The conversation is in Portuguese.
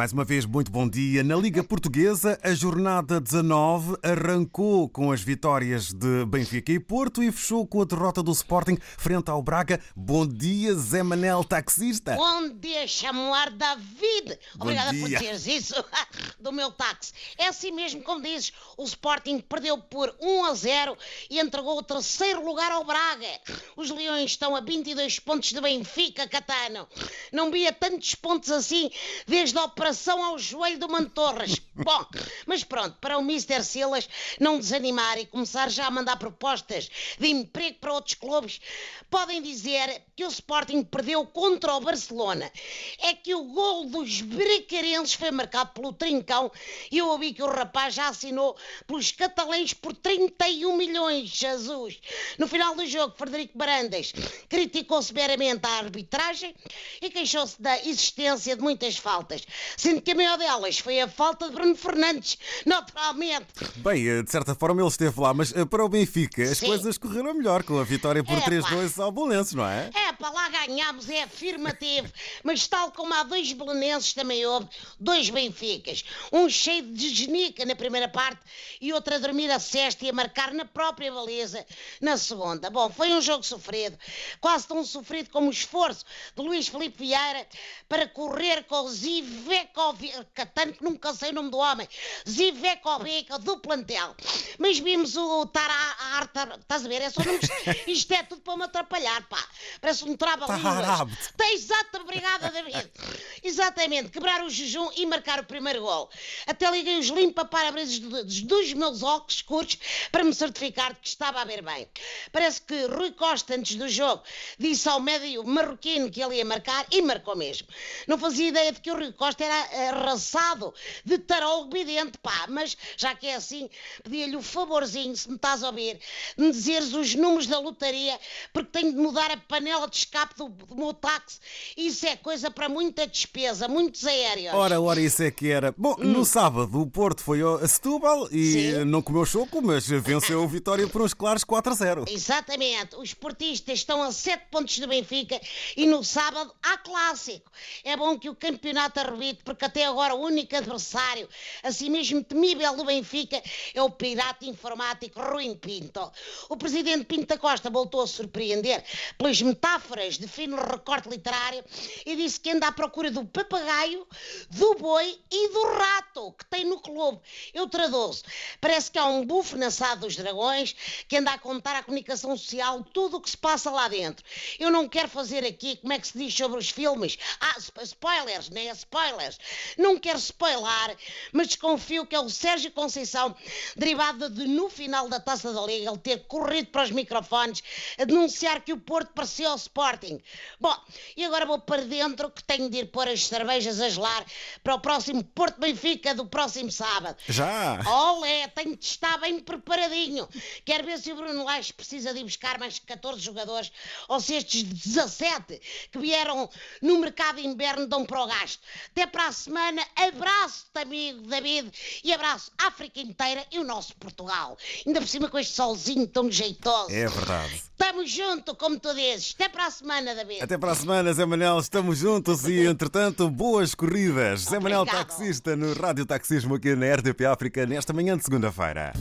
Mais uma vez, muito bom dia. Na Liga Portuguesa, a jornada 19 arrancou com as vitórias de Benfica e Porto e fechou com a derrota do Sporting frente ao Braga. Bom dia, Zé Manel, taxista. Bom dia, chamuar David. Obrigada por dia. teres isso do meu táxi. É assim mesmo como dizes, o Sporting perdeu por 1 a 0 e entregou o terceiro lugar ao Braga. Os Leões estão a 22 pontos de Benfica, Catano. Não via tantos pontos assim desde a operação ao joelho do Mantorras. Bom, mas pronto, para o Mr. Silas não desanimar e começar já a mandar propostas de emprego para outros clubes, podem dizer que o Sporting perdeu contra o Barcelona. É que o gol dos bracarenses foi marcado pelo Trincão e eu ouvi que o rapaz já assinou pelos catalães por 31 milhões, Jesus. No final do jogo, Frederico Barandas criticou severamente a arbitragem e queixou-se da existência de muitas faltas, sendo que a maior delas foi a falta de Bruno Fernandes, naturalmente. Bem, eh, de certa forma ele esteve lá, mas eh, para o Benfica as Sim. coisas correram melhor com a vitória por É, pá. 3-2 ao Bolenses, não é? É, para lá ganhámos, é afirmativo. Mas tal como há dois belenenses, também houve dois Benficas. Um cheio de genica na primeira parte e outro a dormir a cesta e a marcar na própria baliza na segunda. Bom, foi um jogo sofrido. Quase tão sofrido como o esforço de Luís Filipe Vieira para correr com o Zivekovic, Catano que nunca sei o nome do homem, Zivekovic do plantel. Mas vimos o Arta, estás a ver? É só nomes, isto é tudo para me atrapalhar, pá. Parece um trava-línguas. Tarabte. Está exato, obrigada, David. Exatamente, quebrar o jejum e marcar o primeiro gol. Até liguei os limpa-parabrisas dos, dos meus óculos escuros para me certificar de que estava a ver bem. Parece que Rui Costa, antes do jogo, disse ao médio marroquino que ele ia marcar e marcou mesmo. Não fazia ideia de que o Rui Costa era arrasado de tarougo vidente, pá, mas já que é assim, pedia-lhe o favorzinho, se me estás a ouvir, de me dizeres os números da lotaria, porque tenho de mudar a panela de escape do, do meu táxi. Isso é coisa para muita despesa, muitos aéreos. Ora, ora, isso é que era. Bom, no sábado o Porto foi a Setúbal e Hum. Sim. não comeu choco, mas venceu a vitória por uns claros 4-0. Exatamente, os portistas estão a 7 pontos do Benfica e no sábado há clássico. É bom que o campeonato arrebite, porque até agora o único adversário, assim mesmo temível do Benfica, é o pirata informático Rui Pinto. O presidente Pinto da Costa voltou a surpreender pelas metáforas de fino recorte literário e disse que anda à procura do papagaio, do boi e do rato que tem no clube. Eu traduzo. Parece que há um bufo na sala dos dragões que anda a contar à comunicação social tudo o que se passa lá dentro. Eu não quero fazer aqui, como é que se diz sobre os filmes? Ah, sp- spoilers, nem é spoilers. Não quero spoiler, mas desconfio que é o Sérgio Conceição, derivado de no final da taça da Liga, ele ter corrido para os microfones a denunciar que o Porto parecia ao Sporting. Bom, e agora vou para dentro que tenho de ir pôr as cervejas a gelar para o próximo Porto Benfica do próximo sábado. Já! Olé, tenho de estar bem preparadinho. Quero ver se o Bruno Lage precisa de ir buscar mais 14 jogadores ou se estes 17 que vieram no mercado inverno dão para o gasto. Até para a semana, abraço-te, amigo David, e abraço a África inteira e o nosso Portugal. Ainda por cima com este solzinho tão jeitoso. É verdade. Estamos juntos, como tu dizes. Até para a semana, David. Até para a semana, Zé Manel, estamos juntos e, entretanto, boas corridas. Zé Manel Obrigado. Taxista no Rádio Taxismo aqui na RTP África nesta manhã de segunda-feira.